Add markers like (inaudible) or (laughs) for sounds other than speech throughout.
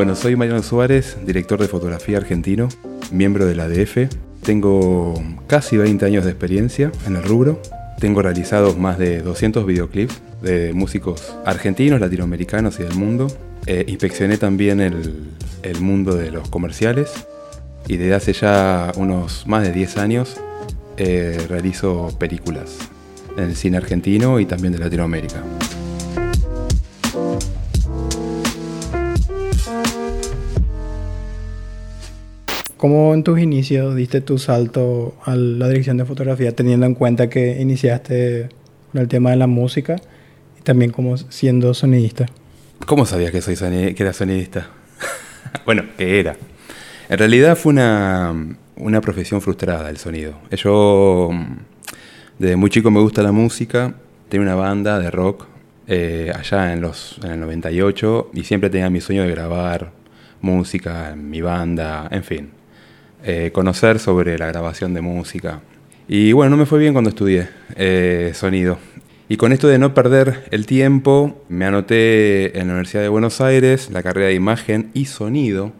Bueno, soy Mariano Suárez, director de fotografía argentino, miembro de la ADF. Tengo casi 20 años de experiencia en el rubro. Tengo realizados más de 200 videoclips de músicos argentinos, latinoamericanos y del mundo. Eh, inspeccioné también el, el mundo de los comerciales y desde hace ya unos más de 10 años eh, realizo películas en el cine argentino y también de Latinoamérica. ¿Cómo en tus inicios diste tu salto a la dirección de fotografía, teniendo en cuenta que iniciaste con el tema de la música y también como siendo sonidista? ¿Cómo sabías que, soy que era sonidista? (laughs) bueno, que era. En realidad fue una, una profesión frustrada el sonido. Yo, desde muy chico me gusta la música, tenía una banda de rock eh, allá en, los, en el 98 y siempre tenía mi sueño de grabar música en mi banda, en fin, eh, conocer sobre la grabación de música. Y bueno, no me fue bien cuando estudié eh, sonido. Y con esto de no perder el tiempo, me anoté en la Universidad de Buenos Aires la carrera de imagen y sonido,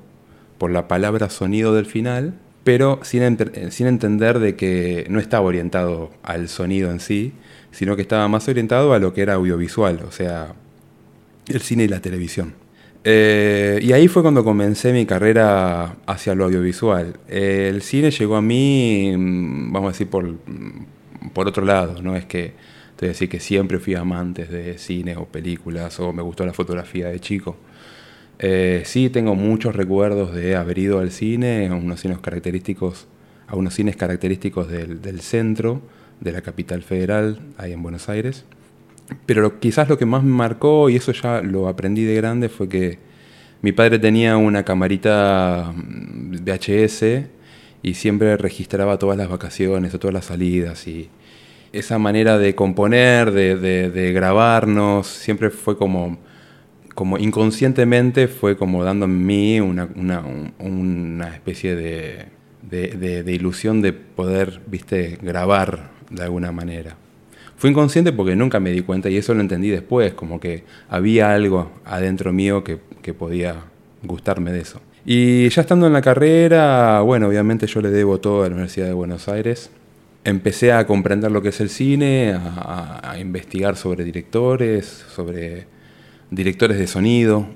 por la palabra sonido del final, pero sin, sin entender de que no estaba orientado al sonido en sí, sino que estaba más orientado a lo que era audiovisual, o sea, el cine y la televisión. Eh, y ahí fue cuando comencé mi carrera hacia lo audiovisual. el cine llegó a mí, mm, vamos a decir, por, por otro lado, no es que voy a decir que siempre fui amante de cine o películas o me gustó la fotografía de chico. Eh, sí, tengo muchos recuerdos de haber ido al cine, a unos cines característicos, a unos cines característicos del, del centro, de la capital federal, ahí en Buenos Aires. Pero quizás lo que más me marcó, y eso ya lo aprendí de grande, fue que mi padre tenía una camarita mm, VHS y siempre registraba todas las vacaciones o todas las salidas. Y esa manera de componer, de, de, grabarnos, siempre fue como, como inconscientemente, fue como dando en mí una, una, una especie de, de, ilusión de poder, viste, grabar de alguna manera. Fui inconsciente porque nunca me di cuenta y eso lo entendí después, como que había algo adentro mío que, podía gustarme de eso. Y ya estando en la carrera, bueno, obviamente yo le debo todo a la Universidad de Buenos Aires. Empecé a comprender lo que es el cine, a, investigar sobre directores, sobre directores de sonido,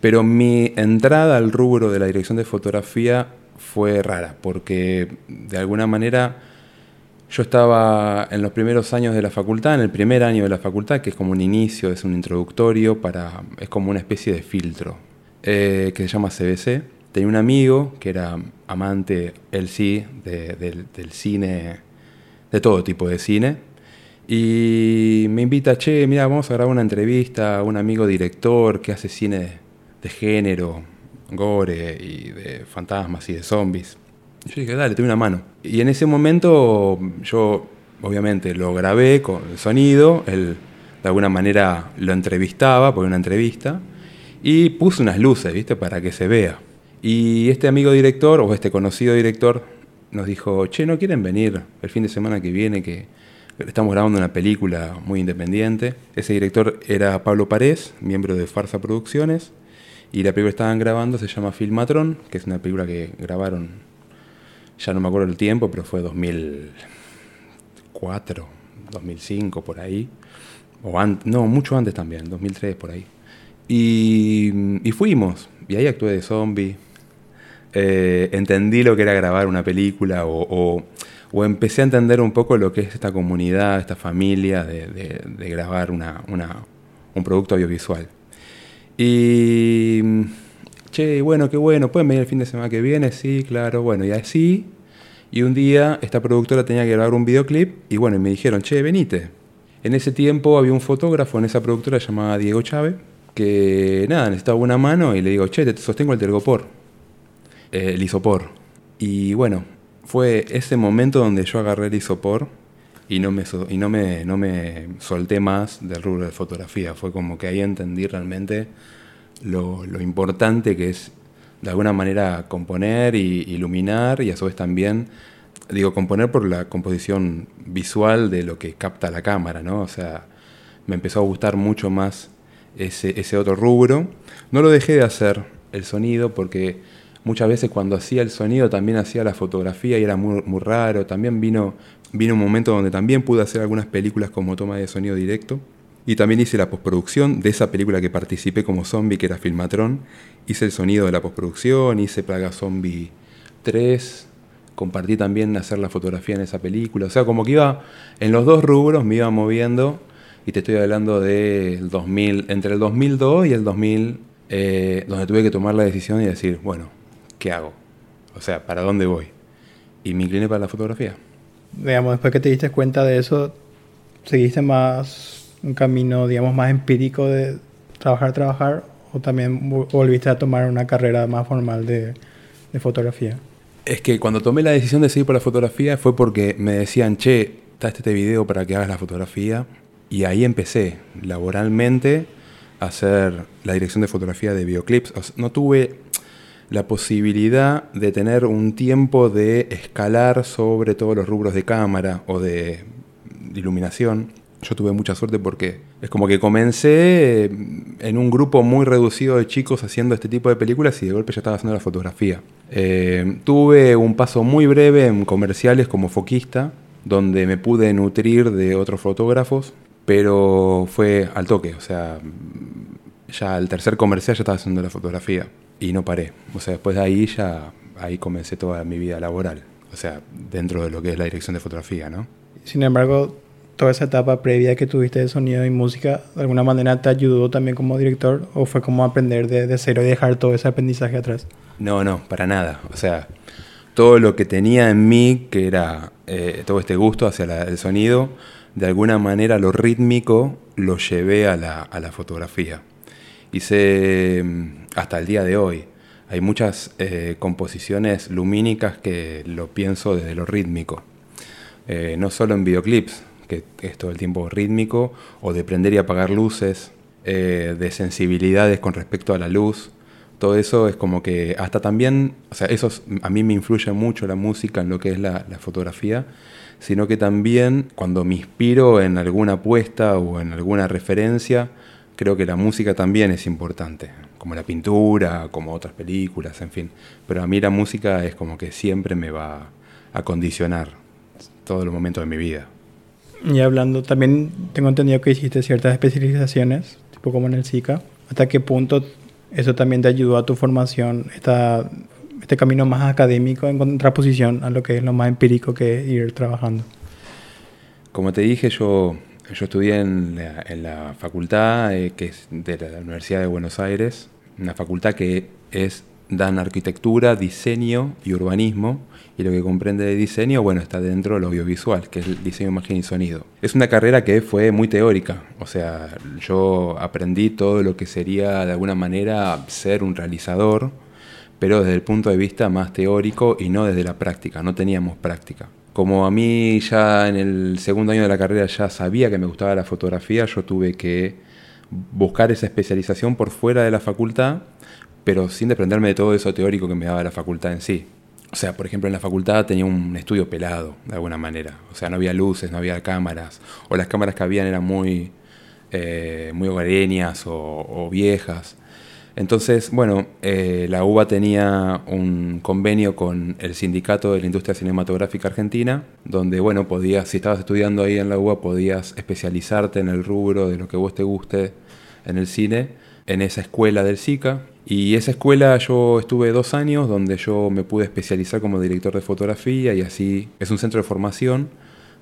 pero mi entrada al rubro de la dirección de fotografía fue rara, porque de alguna manera yo estaba en los primeros años de la facultad, en el primer año de la facultad, que es como un inicio, es un introductorio, para, es como una especie de filtro, eh, que se llama CBC. Tenía un amigo que era amante, él sí, del cine, de todo tipo de cine, y me invita, che, mira, vamos a grabar una entrevista a un amigo director que hace cine de género, gore y de fantasmas y de zombies. Yo dije, dale, te una mano. Y en ese momento yo, obviamente, lo grabé con el sonido, él de alguna manera lo entrevistaba, por una entrevista, y puse unas luces, ¿viste? Para que se vea. Y este amigo director, o este conocido director, nos dijo, che, ¿no quieren venir el fin de semana que viene que estamos grabando una película muy independiente? Ese director era Pablo Parés, miembro de Farsa Producciones, y la película que estaban grabando se llama Filmatron, que es una película que grabaron ya no me acuerdo el tiempo, pero fue 2004, 2005, por ahí. O no, mucho antes también, 2003, por ahí. Y, fuimos, y ahí actué de zombie. Eh, entendí lo que era grabar una película o, empecé a entender un poco lo que es esta comunidad, esta familia de, grabar una, un producto audiovisual. Y che, bueno, qué bueno, ¿pueden venir el fin de semana que viene? Sí, claro, bueno, y así. Y un día esta productora tenía que grabar un videoclip y bueno, me dijeron, che, venite. En ese tiempo había un fotógrafo en esa productora llamada Diego Chávez, que nada, necesitaba una mano y le digo, che, te sostengo el tergopor, eh, el isopor. Y bueno, fue ese momento donde yo agarré el isopor y no me, y no me, no me solté más del rubro de fotografía. Fue como que ahí entendí realmente lo, importante que es de alguna manera componer y iluminar y a su vez también, digo, componer por la composición visual de lo que capta la cámara, ¿no? O sea, me empezó a gustar mucho más ese, ese otro rubro. No lo dejé de hacer el sonido porque muchas veces cuando hacía el sonido también hacía la fotografía y era muy, muy raro. También vino, vino un momento donde también pude hacer algunas películas como toma de sonido directo. Y también hice la postproducción de esa película que participé como zombie, que era Filmatron. Hice el sonido de la postproducción, hice Plaga Zombie 3, compartí también hacer la fotografía en esa película. O sea, como que iba en los dos rubros, me iba moviendo. Y te estoy hablando del 2000, entre el 2002 y el 2000, eh, donde tuve que tomar la decisión y decir, bueno, ¿qué hago? O sea, ¿para dónde voy? Y me incliné para la fotografía. Digamos, después que te diste cuenta de eso, ¿seguiste más un camino, digamos, más empírico de trabajar, trabajar? ¿O también volviste a tomar una carrera más formal de, de fotografía? Es que cuando tomé la decisión de seguir por la fotografía fue porque me decían, che, está este video para que hagas la fotografía. Y ahí empecé laboralmente a hacer la dirección de fotografía de videoclips. no tuve la posibilidad de tener un tiempo de escalar sobre todos los rubros de cámara o de iluminación. Yo tuve mucha suerte porque es como que comencé en un grupo muy reducido de chicos haciendo este tipo de películas y de golpe ya estaba haciendo la fotografía. Eh, tuve un paso muy breve en comerciales como foquista, donde me pude nutrir de otros fotógrafos, pero fue al toque, o sea, ya al tercer comercial ya estaba haciendo la fotografía y no paré. O sea, después de ahí ya ahí comencé toda mi vida laboral, o sea, dentro de lo que es la dirección de fotografía, ¿no? Sin embargo, toda esa etapa previa que tuviste de sonido y música, ¿de alguna manera te ayudó también como director o fue como aprender de, cero y dejar todo ese aprendizaje atrás? No, no, para nada. O sea, todo lo que tenía en mí, que era eh, todo este gusto hacia el sonido, de alguna manera lo rítmico lo llevé a la, a la fotografía. Hice mm, hasta el día de hoy. Hay muchas eh, composiciones lumínicas que lo pienso desde lo rítmico. Eh, no solo en videoclips, que es todo el tiempo rítmico, o de prender y apagar luces, eh, de sensibilidades con respecto a la luz. Todo eso es como que hasta también, o sea, eso a mí me influye mucho la música en lo que es la, la fotografía, sino que también cuando me inspiro en alguna apuesta o en alguna referencia, creo que la música también es importante, como la pintura, como otras películas, en fin. Pero a mí la música es como que siempre me va a condicionar todos los momentos de mi vida. Y hablando, también tengo entendido que hiciste ciertas especializaciones, tipo como en el SICA. ¿Hasta qué punto eso también te ayudó a tu formación, esta, este camino más académico en contraposición a lo que es lo más empírico que es ir trabajando? Como te dije, yo yo estudié en la, facultad eh, que es de la Universidad de Buenos Aires, una facultad que es dan arquitectura, diseño y urbanismo, y lo que comprende de diseño, bueno, está dentro de lo audiovisual, que es el diseño, imagen y sonido. Es una carrera que fue muy teórica, o sea, yo aprendí todo lo que sería de alguna manera ser un realizador, pero desde el punto de vista más teórico y no desde la práctica, no teníamos práctica como a mí ya en el segundo año de la carrera ya sabía que me gustaba la fotografía, yo tuve que buscar esa especialización por fuera de la facultad, pero sin desprenderme de todo eso teórico que me daba la facultad en sí. O sea, por ejemplo, en la facultad tenía un estudio pelado, de alguna manera. O sea, no había luces, no había cámaras, o las cámaras que habían eran muy, eh, muy hogareñas o viejas. Entonces, bueno, eh, la UBA tenía un convenio con el Sindicato de la Industria Cinematográfica Argentina, donde, bueno, podías, si estabas estudiando ahí en la UBA, podías especializarte en el rubro de lo que vos te guste en el cine, en esa escuela del SICA. Y esa escuela yo estuve dos años, donde yo me pude especializar como director de fotografía y así es un centro de formación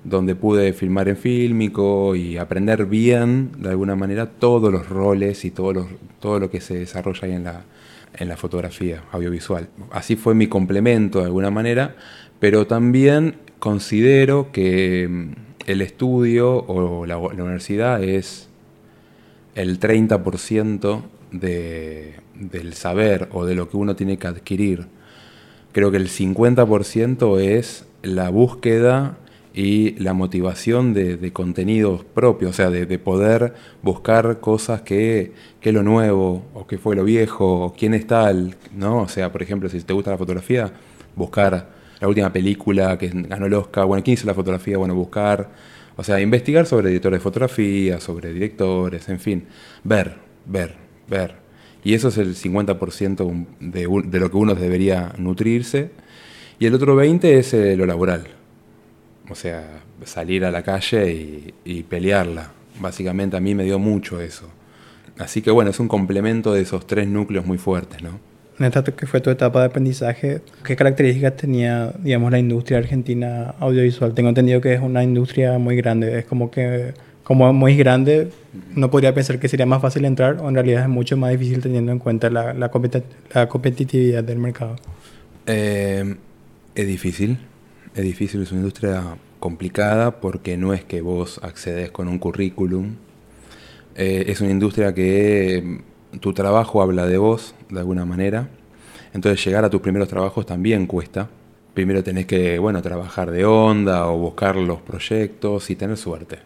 donde pude filmar en fílmico y aprender bien, de alguna manera, todos los roles y todo lo, todo lo que se desarrolla ahí en la, en la fotografía audiovisual. Así fue mi complemento de alguna manera, pero también considero que mm, el estudio o la, universidad es el 30% de, del saber o de lo que uno tiene que adquirir. Creo que el 50% es la búsqueda y la motivación de, contenidos propios, o sea, de, poder buscar cosas que, que lo nuevo, o que fue lo viejo, o quién es tal, ¿no? O sea, por ejemplo, si te gusta la fotografía, buscar la última película que ganó el Oscar, bueno, quién hizo la fotografía, bueno, buscar, o sea, investigar sobre editores de fotografía, sobre directores, en fin, ver, ver, ver. Y eso es el 50% de, lo que uno debería nutrirse. Y el otro 20% es eh, lo laboral. O sea, salir a la calle y pelearla. Básicamente a mí me dio mucho eso. Así que bueno, es un complemento de esos tres núcleos muy fuertes, ¿no? En esta que fue tu etapa de aprendizaje, ¿qué características tenía, digamos, la industria argentina audiovisual? Tengo entendido que es una industria muy grande, es como que, como muy grande, no podría pensar que sería más fácil entrar, o en realidad es mucho más difícil teniendo en cuenta la, la, competitividad del mercado. Eh, es difícil, es difícil, es una industria complicada porque no es que vos accedes con un currículum, eh, es una industria que tu trabajo habla de vos, de alguna manera. Entonces llegar a tus primeros trabajos también cuesta. Primero tenés que, bueno, trabajar de onda o buscar los proyectos y tener suerte.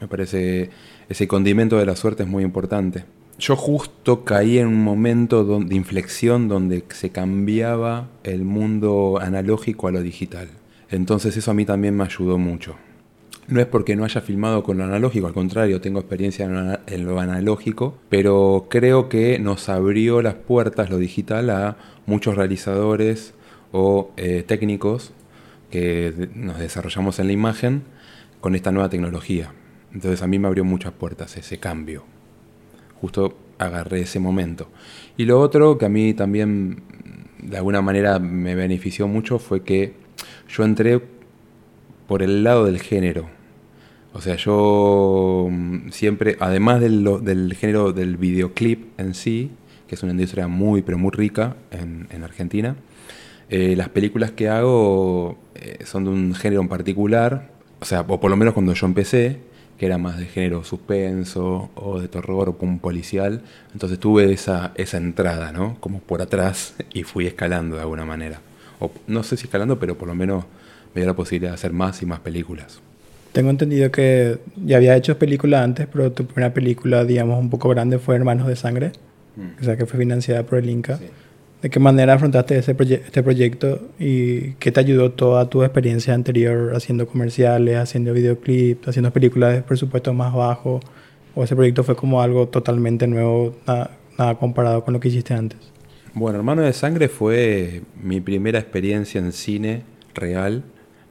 Me parece ese condimento de la suerte es muy importante. Yo justo caí en un momento de inflexión donde se cambiaba el mundo analógico a lo digital. Entonces eso a mí también me ayudó mucho. No es porque no haya filmado con lo analógico, al contrario, tengo experiencia en lo analógico, pero creo que nos abrió las puertas lo digital a muchos realizadores o eh, técnicos que nos desarrollamos en la imagen con esta nueva tecnología. Entonces a mí me abrió muchas puertas ese cambio. Justo agarré ese momento. Y lo otro que a mí también de alguna manera me benefició mucho fue que yo entré por el lado del género. O sea, yo mm, siempre, además del, género del videoclip en sí, que es una industria muy, pero muy rica en, Argentina, eh, las películas que hago eh, son de un género en particular, o sea, o por lo menos cuando yo empecé, que era más de género suspenso o de terror o un policial, entonces tuve esa, esa entrada, ¿no? Como por atrás (laughs) y fui escalando de alguna manera. O no sé si escalando, pero por lo menos me dio la posibilidad de hacer más y más películas. Tengo entendido que ya había hecho películas antes, pero tu primera película, digamos, un poco grande fue Hermanos de Sangre, mm. o sea, que fue financiada por el Inca. ¿De qué manera afrontaste ese este proyecto y qué te ayudó toda tu experiencia anterior haciendo comerciales, haciendo videoclips, haciendo películas de presupuesto más bajo? ¿O ese proyecto fue como algo totalmente nuevo, nada, nada comparado con lo que hiciste antes? Bueno, Hermanos de Sangre fue mi primera experiencia en cine real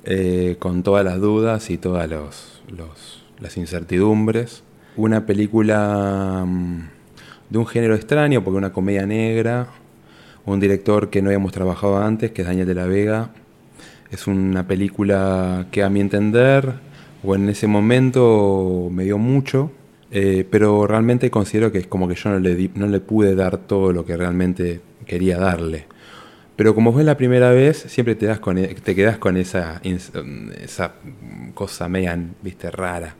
eh, con todas las dudas y todas las incertidumbres. Una película mm, de un género extraño, porque una comedia negra, un director que no habíamos trabajado antes, que es Daniel de la Vega. Es una película que a mi entender, o en ese momento me dio mucho, eh, pero realmente considero que es como que yo no le, no le pude dar todo lo que realmente quería darle. Pero como fue la primera vez, siempre te, das con, e, quedas con esa, esa cosa media, viste, rara.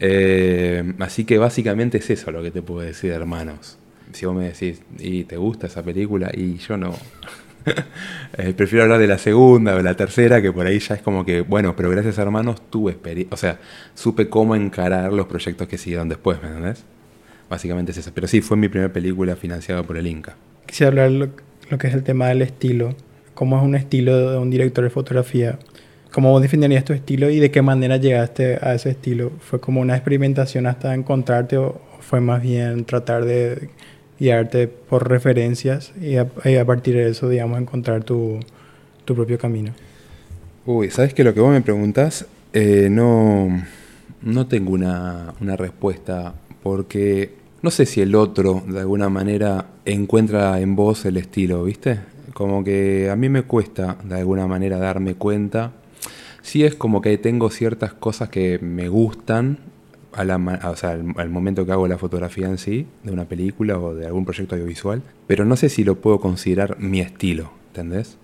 Eh, así que básicamente es eso lo que te puedo decir, hermanos. Si vos me decís, ¿y te gusta esa película? Y yo no. (laughs) Eh, prefiero hablar de la segunda o la tercera, que por ahí ya es como que, bueno, pero gracias a hermanos tuve experiencia. O sea, supe cómo encarar los proyectos que siguieron después, ¿me entendés? Básicamente es eso. Pero sí, fue mi primera película financiada por el Inca. Quisiera hablar lo que es el tema del estilo. ¿Cómo es un estilo de un director de fotografía? ¿Cómo vos definirías tu estilo y de qué manera llegaste a ese estilo? ¿Fue como una experimentación hasta encontrarte o fue más bien tratar de guiarte por referencias y a, partir de eso, digamos, encontrar tu, tu, propio camino? Uy, ¿sabes que lo que vos me preguntás? Eh, no, no tengo una, una respuesta porque no sé si el otro de alguna manera encuentra en vos el estilo, ¿viste? Como que a mí me cuesta de alguna manera darme cuenta. Sí es como que tengo ciertas cosas que me gustan, a la, o sea, al, momento que hago la fotografía en sí, de una película o de algún proyecto audiovisual, pero no sé si lo puedo considerar mi estilo, ¿entendés?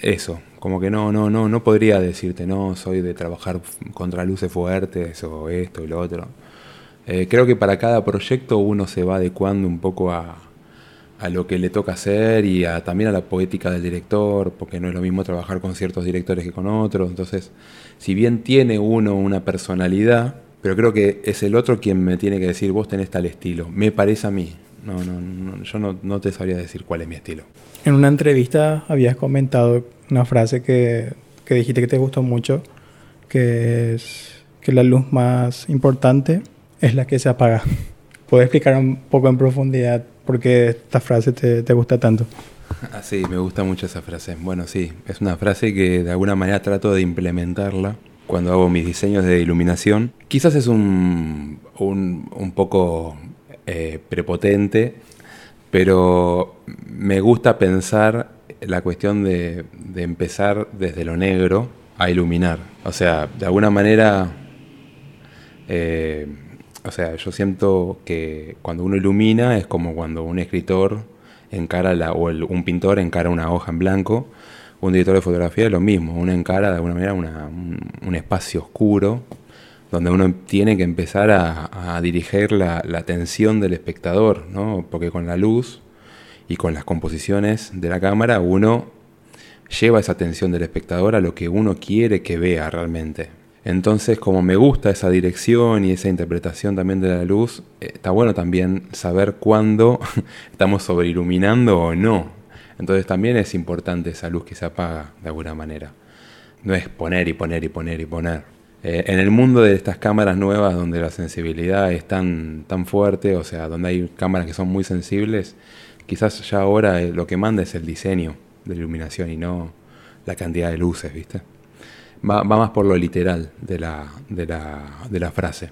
Eso, como que no, no, no, no podría decirte, no, soy de trabajar contra luces fuertes o esto y lo otro. Eh, creo que para cada proyecto uno se va adecuando un poco a, lo que le toca hacer y también a la poética del director, porque no es lo mismo trabajar con ciertos directores que con otros. Entonces, si bien tiene uno una personalidad, pero creo que es el otro quien me tiene que decir, vos tenés tal estilo. Me parece a mí. No, no, yo no, no te sabría decir cuál es mi estilo. En una entrevista habías comentado una frase que, que dijiste que te gustó mucho, que es que la luz más importante es la que se apaga. ¿Puedes explicar un poco en profundidad ¿Por qué esta frase te, te gusta tanto? Ah, sí, me gusta mucho esa frase. Bueno, sí, es una frase que de alguna manera trato de implementarla cuando hago mis diseños de iluminación. Quizás es un, un, poco eh, prepotente, pero me gusta pensar la cuestión de, de, empezar desde lo negro a iluminar. O sea, de alguna manera, eh, o sea, yo siento que cuando uno ilumina es como cuando un escritor encara la, o un pintor encara una hoja en blanco un director de fotografía es lo mismo, uno encara de alguna manera un, espacio oscuro donde uno tiene que empezar a, dirigir la, atención del espectador, ¿no? porque con la luz y con las composiciones de la cámara uno lleva esa atención del espectador a lo que uno quiere que vea realmente. Entonces, como me gusta esa dirección y esa interpretación también de la luz, eh, está bueno también saber cuándo (laughs) estamos sobreiluminando o no. Entonces también es importante esa luz que se apaga de alguna manera. No es poner y poner y poner y poner. Eh, en el mundo de estas cámaras nuevas donde la sensibilidad es tan, tan fuerte, o sea, donde hay cámaras que son muy sensibles, quizás ya ahora eh, lo que manda es el diseño de iluminación y no la cantidad de luces, ¿viste? Va, más por lo literal de la, de, la, frase.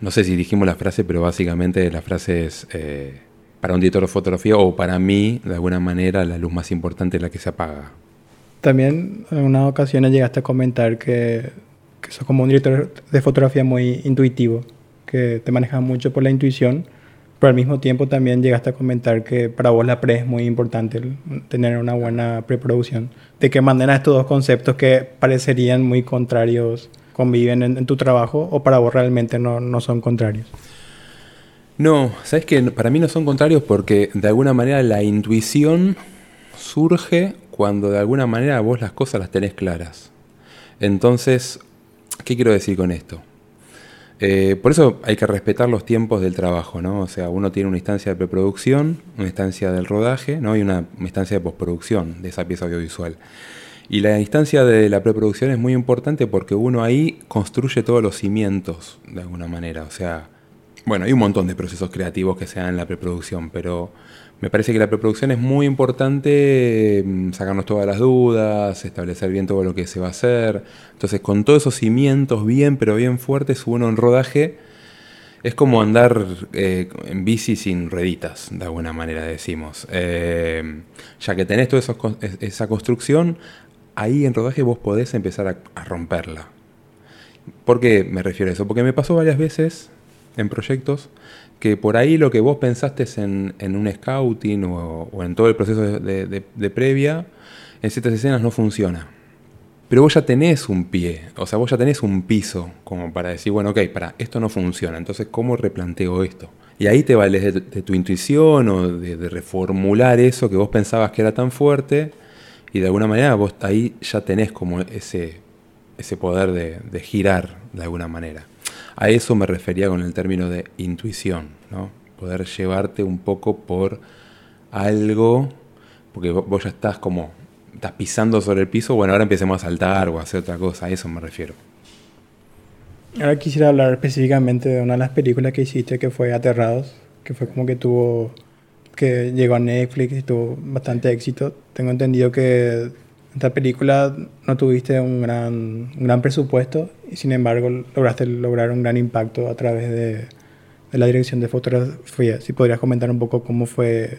No sé si dijimos la frase, pero básicamente la frase es... Eh, para un director de fotografía o para mí, de alguna manera, la luz más importante es la que se apaga. También en unas ocasiones llegaste a comentar que, que sos como un director de fotografía muy intuitivo, que te manejas mucho por la intuición, pero al mismo tiempo también llegaste a comentar que para vos la pre es muy importante, tener una buena preproducción. ¿De qué manera estos dos conceptos que parecerían muy contrarios conviven en, tu trabajo o para vos realmente no, no son contrarios? No, sabes que para mí no son contrarios porque de alguna manera la intuición surge cuando de alguna manera vos las cosas las tenés claras. Entonces, ¿qué quiero decir con esto? Eh, por eso hay que respetar los tiempos del trabajo, ¿no? O sea, uno tiene una instancia de preproducción, una instancia del rodaje, ¿no? Y una, instancia de postproducción de esa pieza audiovisual. Y la instancia de la preproducción es muy importante porque uno ahí construye todos los cimientos, de alguna manera. O sea, bueno, hay un montón de procesos creativos que se dan en la preproducción, pero me parece que la preproducción es muy importante mm, sacarnos todas las dudas, establecer bien todo lo que se va a hacer. Entonces, con todos esos cimientos bien, pero bien fuertes, uno en rodaje es como andar eh, en bici sin rueditas, de alguna manera decimos. Eh, ya que tenés toda esa construcción, ahí en rodaje vos podés empezar a, a romperla. ¿Por qué me refiero a eso? Porque me pasó varias veces en proyectos, que por ahí lo que vos pensaste en, en un scouting o, en todo el proceso de, previa, en ciertas escenas no funciona. Pero vos ya tenés un pie, o sea, vos ya tenés un piso como para decir, bueno, ok, para, esto no funciona, entonces, ¿cómo replanteo esto? Y ahí te vales de, tu intuición o de, reformular eso que vos pensabas que era tan fuerte y de alguna manera vos ahí ya tenés como ese, ese poder de girar de alguna manera. A eso me refería con el término de intuición, ¿no? Poder llevarte un poco por algo, porque vos ya estás como, estás pisando sobre el piso, bueno, ahora empecemos a saltar o a hacer otra cosa, a eso me refiero. Ahora quisiera hablar específicamente de una de las películas que hiciste que fue Aterrados, que fue como que tuvo, que llegó a Netflix y tuvo bastante éxito. Tengo entendido que esta película no tuviste un gran, un gran presupuesto y sin embargo lograste lograr un gran impacto a través de, de, la dirección de fotografía. Si podrías comentar un poco cómo fue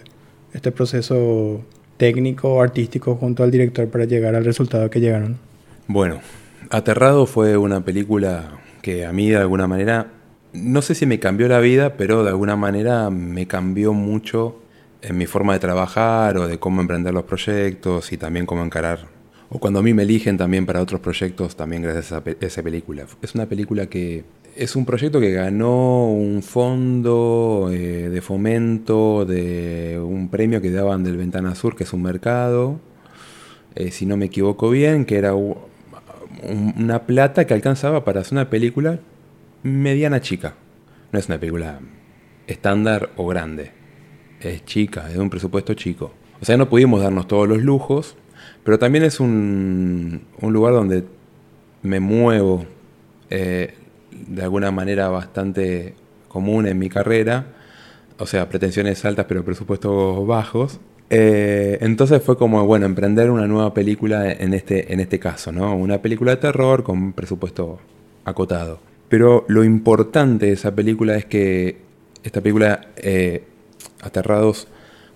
este proceso técnico o artístico junto al director para llegar al resultado que llegaron. Bueno, Aterrado fue una película que a mí de alguna manera, no sé si me cambió la vida, pero de alguna manera me cambió mucho en mi forma de trabajar o de cómo emprender los proyectos y también cómo encarar. O cuando a mí me eligen también para otros proyectos, también gracias a esa película. Es una película que es un proyecto que ganó un fondo eh, de fomento de un premio que daban del Ventana Sur, que es un mercado, eh, si no me equivoco bien, que era una plata que alcanzaba para hacer una película mediana chica. No es una película estándar o grande es chica, es un presupuesto chico. O sea, no pudimos darnos todos los lujos, pero también es un, lugar donde me muevo eh, de alguna manera bastante común en mi carrera, o sea, pretensiones altas pero presupuestos bajos. Eh, entonces fue como, bueno, emprender una nueva película en este, en este caso, ¿no? Una película de terror con presupuesto acotado. Pero lo importante de esa película es que esta película, eh, Aterrados,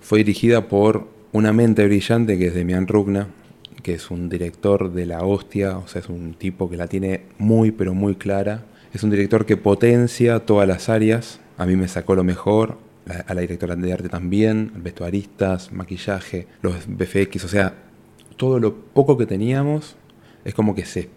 fue dirigida por una mente brillante que es Demian Rugna, que es un director de la hostia, o sea, es un tipo que la tiene muy, pero muy clara. Es un director que potencia todas las áreas. A mí me sacó lo mejor, a la directora de arte también, vestuaristas, maquillaje, los BFX, o sea, todo lo poco que teníamos es como que se,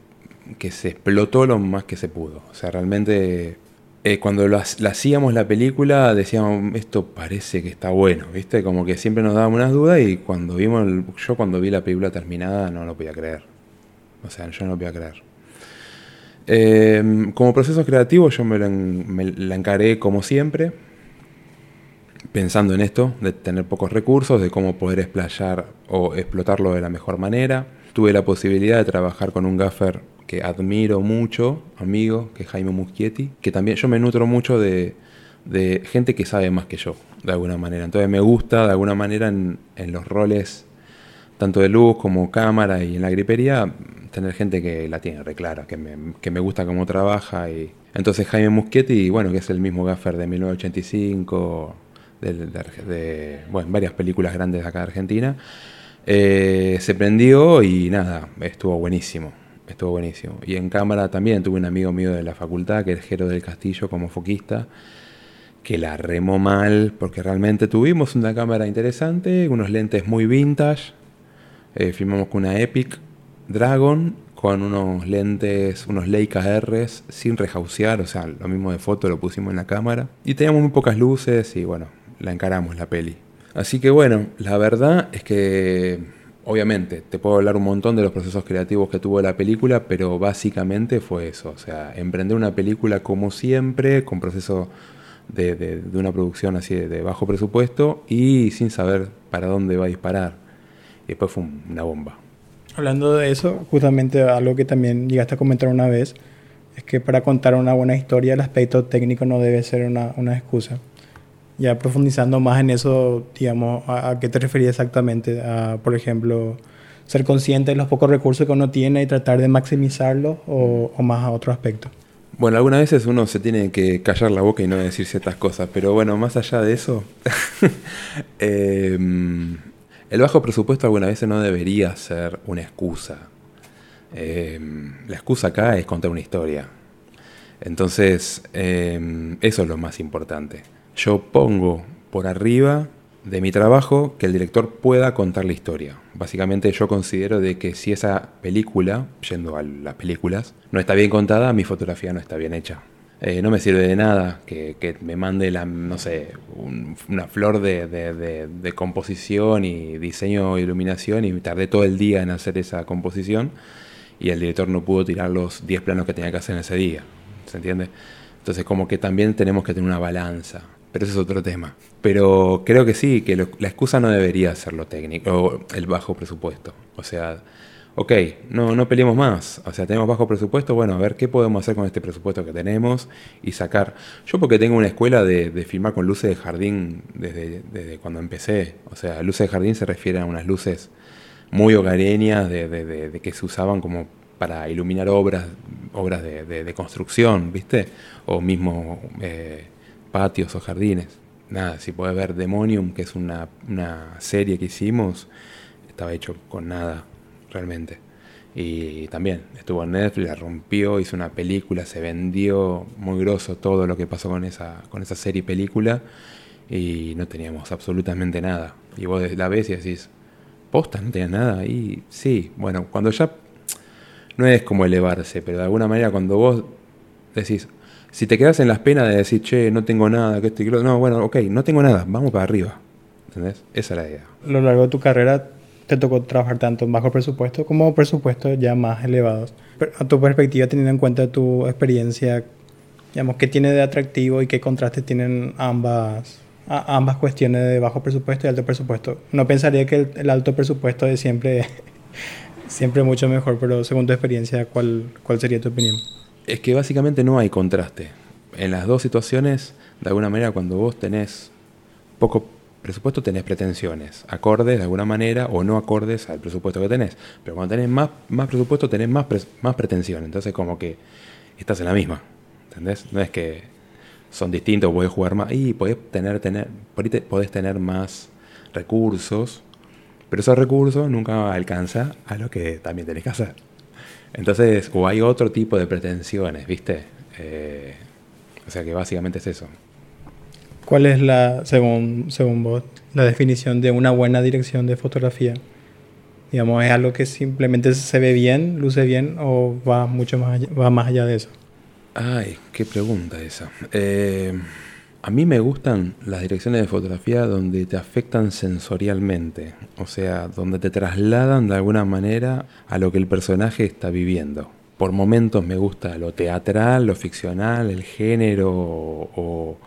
que se explotó lo más que se pudo. O sea, realmente eh, cuando lo, hacíamos la película decíamos, esto parece que está bueno, ¿viste? Como que siempre nos dábamos unas dudas y cuando vimos, yo cuando vi la película terminada no lo podía creer. O sea, yo no lo podía creer. Em, como proceso creativo yo me, me la encaré como siempre, pensando en esto, de tener pocos recursos, de cómo poder explayar o explotarlo de la mejor manera. Tuve la posibilidad de trabajar con un gaffer que admiro mucho, amigo, que es Jaime Muschietti, que también yo me nutro mucho de, gente que sabe más que yo, de alguna manera. Entonces me gusta, de alguna manera, en, los roles, tanto de luz como cámara y en la gripería, tener gente que la tiene reclara, que me, que me gusta cómo trabaja. Y... Entonces Jaime Muschietti, bueno, que es el mismo gaffer de 1985, de, bueno, varias películas grandes acá de Argentina, eh, se prendió y nada, estuvo buenísimo estuvo buenísimo. Y en cámara también tuve un amigo mío de la facultad, que es Jero del Castillo, como foquista, que la remó mal, porque realmente tuvimos una cámara interesante, unos lentes muy vintage. Eh, filmamos con una Epic Dragon, con unos lentes, unos Leica Rs, sin rejauciar, o sea, lo mismo de foto lo pusimos en la cámara. Y teníamos muy pocas luces y bueno, la encaramos la peli. Así que bueno, la verdad es que obviamente, te puedo hablar un montón de los procesos creativos que tuvo la película, pero básicamente fue eso, o sea, emprender una película como siempre, con proceso de, una producción así de, bajo presupuesto y sin saber para dónde va a disparar. Y después fue una bomba. Hablando de eso, justamente algo que también llegaste a comentar una vez, es que para contar una buena historia el aspecto técnico no debe ser una, una excusa ya profundizando más en eso, digamos, ¿a, qué te referías exactamente? A, por ejemplo, ser consciente de los pocos recursos que uno tiene y tratar de maximizarlos o, más a otro aspecto. Bueno, algunas veces uno se tiene que callar la boca y no decir ciertas cosas, pero bueno, más allá de eso, (laughs) em, el bajo presupuesto algunas veces no debería ser una excusa. Em, la excusa acá es contar una historia. Entonces, em, eso es lo más importante yo pongo por arriba de mi trabajo que el director pueda contar la historia. Básicamente yo considero de que si esa película, yendo a las películas, no está bien contada, mi fotografía no está bien hecha. Eh, no me sirve de nada que, me mande la, no sé, una flor de, composición y diseño e iluminación y tardé todo el día en hacer esa composición y el director no pudo tirar los 10 planos que tenía que hacer en ese día. ¿Se entiende? Entonces como que también tenemos que tener una balanza pero ese es otro tema. Pero creo que sí, que la excusa no debería ser lo técnico, o el bajo presupuesto. O sea, ok, no, no peleemos más. O sea, tenemos bajo presupuesto, bueno, a ver qué podemos hacer con este presupuesto que tenemos y sacar. Yo porque tengo una escuela de, filmar con luces de jardín desde, desde, cuando empecé. O sea, luces de jardín se refiere a unas luces muy hogareñas de, de que se usaban como para iluminar obras, obras de, construcción, ¿viste? O mismo... Eh, patios o jardines. Nada, si puedes ver Demonium, que es una, serie que hicimos, estaba hecho con nada, realmente. Y también estuvo en Netflix, la rompió, hizo una película, se vendió muy grosso todo lo que pasó con esa, con esa serie y película y no teníamos absolutamente nada. Y vos la ves y decís, posta, no tenías nada. Y sí, bueno, cuando ya no es como elevarse, pero de alguna manera cuando vos decís, si te quedas en las penas de decir, che, no tengo nada, que estoy... No, bueno, ok, no tengo nada, vamos para arriba. ¿Entendés? Esa es la idea. A lo largo de tu carrera te tocó trabajar tanto en bajo presupuesto como presupuestos ya más elevados. A tu perspectiva, teniendo en cuenta tu experiencia, digamos, ¿qué tiene de atractivo y qué contraste tienen ambas, ambas cuestiones de bajo presupuesto y alto presupuesto? No pensaría que el, alto presupuesto es siempre, (laughs) siempre mucho mejor, pero según tu experiencia, ¿cuál, cuál sería tu opinión? Es que básicamente no hay contraste. En las dos situaciones, de alguna manera, cuando vos tenés poco presupuesto tenés pretensiones, acordes de alguna manera o no acordes al presupuesto que tenés. Pero cuando tenés más, más presupuesto tenés más, más pretensión. Entonces como que estás en la misma. ¿Entendés? No es que son distintos, podés jugar más. Y podés tener, tener, podés tener más recursos, pero esos recursos nunca alcanza a lo que también tenés que hacer. Entonces, o hay otro tipo de pretensiones, ¿viste? Eh, o sea que básicamente es eso. ¿Cuál es la, según, según vos, la definición de una buena dirección de fotografía? Digamos, ¿es algo que simplemente se ve bien, luce bien o va mucho más allá, va más allá de eso? Ay, qué pregunta esa. Eh, a mí me gustan las direcciones de fotografía donde te afectan sensorialmente, o sea, donde te trasladan de alguna manera a lo que el personaje está viviendo. Por momentos me gusta lo teatral, lo ficcional, el género o,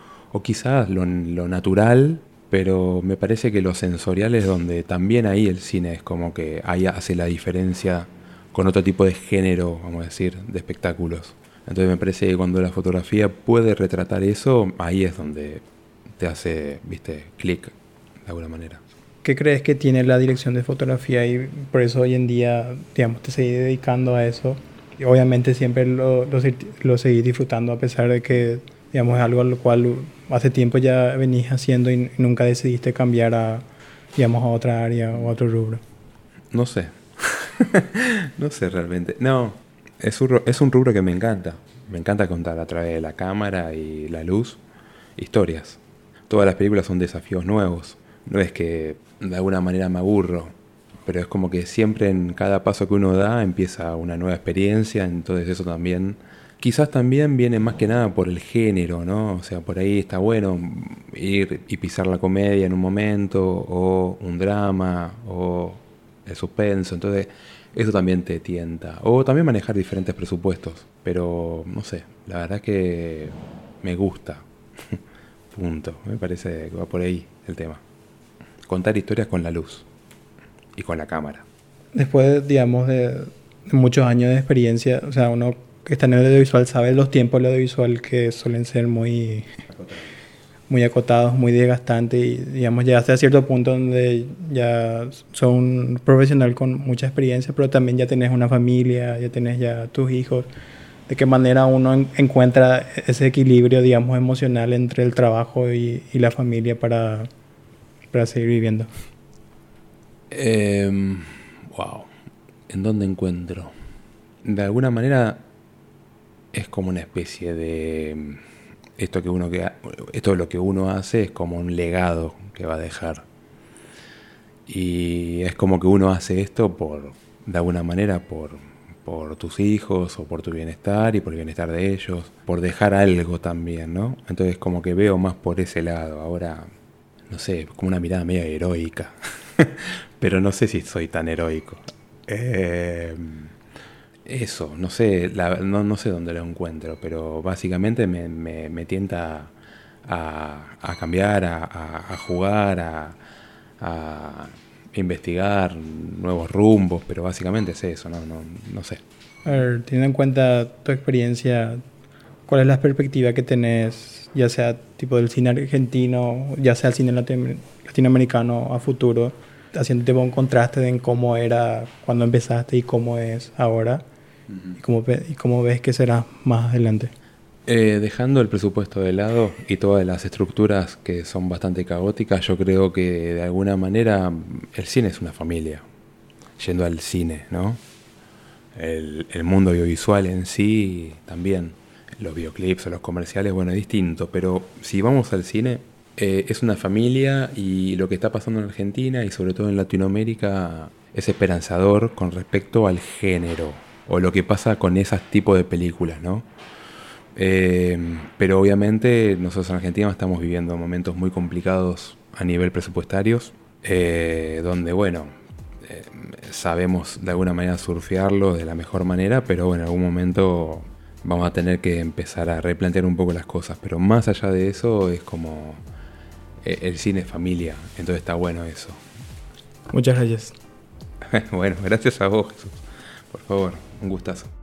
quizás lo, natural, pero me parece que lo sensorial es donde también ahí el cine es como que ahí hace la diferencia con otro tipo de género, vamos a decir, de espectáculos. Entonces me parece que cuando la fotografía puede retratar eso, ahí es donde te hace, viste, clic de alguna manera. ¿Qué crees que tiene la dirección de fotografía y por eso hoy en día, digamos, te seguís dedicando a eso? Y obviamente siempre lo, lo, lo seguís disfrutando a pesar de que, digamos, es algo al cual hace tiempo ya venís haciendo y nunca decidiste cambiar a, digamos, a otra área o a otro rubro? No sé. (laughs) no sé realmente. No, es un, es un rubro que me encanta. Me encanta contar a través de la cámara y la luz historias. Todas las películas son desafíos nuevos. No es que de alguna manera me aburro, pero es como que siempre en cada paso que uno da empieza una nueva experiencia, entonces eso también Quizás también viene más que nada por el género, ¿no? O sea, por ahí está bueno ir y pisar la comedia en un momento, o un drama, o el suspenso. Entonces, eso también te tienta. O también manejar diferentes presupuestos. Pero, no sé, la verdad que me gusta. (laughs) Punto. Me parece que va por ahí el tema. Contar historias con la luz y con la cámara. Después, digamos, de muchos años de experiencia, o sea, uno que está en el audiovisual sabe los tiempos del audiovisual que suelen ser muy, muy acotados, muy desgastantes y digamos ya hasta cierto punto donde ya son un profesional con mucha experiencia, pero también ya tenés una familia, ya tenés ya tus hijos. ¿De qué manera uno encuentra ese equilibrio, digamos, emocional entre el trabajo y, la familia para, para seguir viviendo? Em, wow. ¿En dónde encuentro? De alguna manera es como una especie de esto que uno que esto lo que uno hace es como un legado que va a dejar y es como que uno hace esto por de alguna manera por por tus hijos o por tu bienestar y por el bienestar de ellos, por dejar algo también, ¿no? Entonces como que veo más por ese lado. Ahora, no sé, como una mirada media heroica, (laughs) pero no sé si soy tan heroico. Eh, eso, no sé, no, no, sé dónde lo encuentro, pero básicamente me, me, tienta a, cambiar, a, jugar, a, investigar nuevos rumbos, pero básicamente es eso, no, no, no sé. A ver, teniendo en cuenta tu experiencia, ¿cuál es la perspectiva que tenés, ya sea tipo del cine argentino, ya sea el cine latinoamericano a futuro, haciéndote un contraste en cómo era cuando empezaste y cómo es ahora? ¿Y cómo, ¿Y cómo ves que será más adelante? Eh, dejando el presupuesto de lado y todas las estructuras que son bastante caóticas, yo creo que de alguna manera el cine es una familia, yendo al cine, ¿no? El, mundo audiovisual en sí también, los videoclips o los comerciales, bueno, es distinto, pero si vamos al cine, eh, es una familia y lo que está pasando en Argentina y sobre todo en Latinoamérica es esperanzador con respecto al género o lo que pasa con esos tipos de películas, ¿no? Eh, pero obviamente nosotros en Argentina estamos viviendo momentos muy complicados a nivel presupuestarios, eh, donde, bueno, eh, sabemos de alguna manera surfearlo de la mejor manera, pero bueno, en algún momento vamos a tener que empezar a replantear un poco las cosas. Pero más allá de eso, es como el cine familia, entonces está bueno eso. Muchas gracias. (laughs) bueno, gracias a vos, Jesús. Por favor. Un gustazo.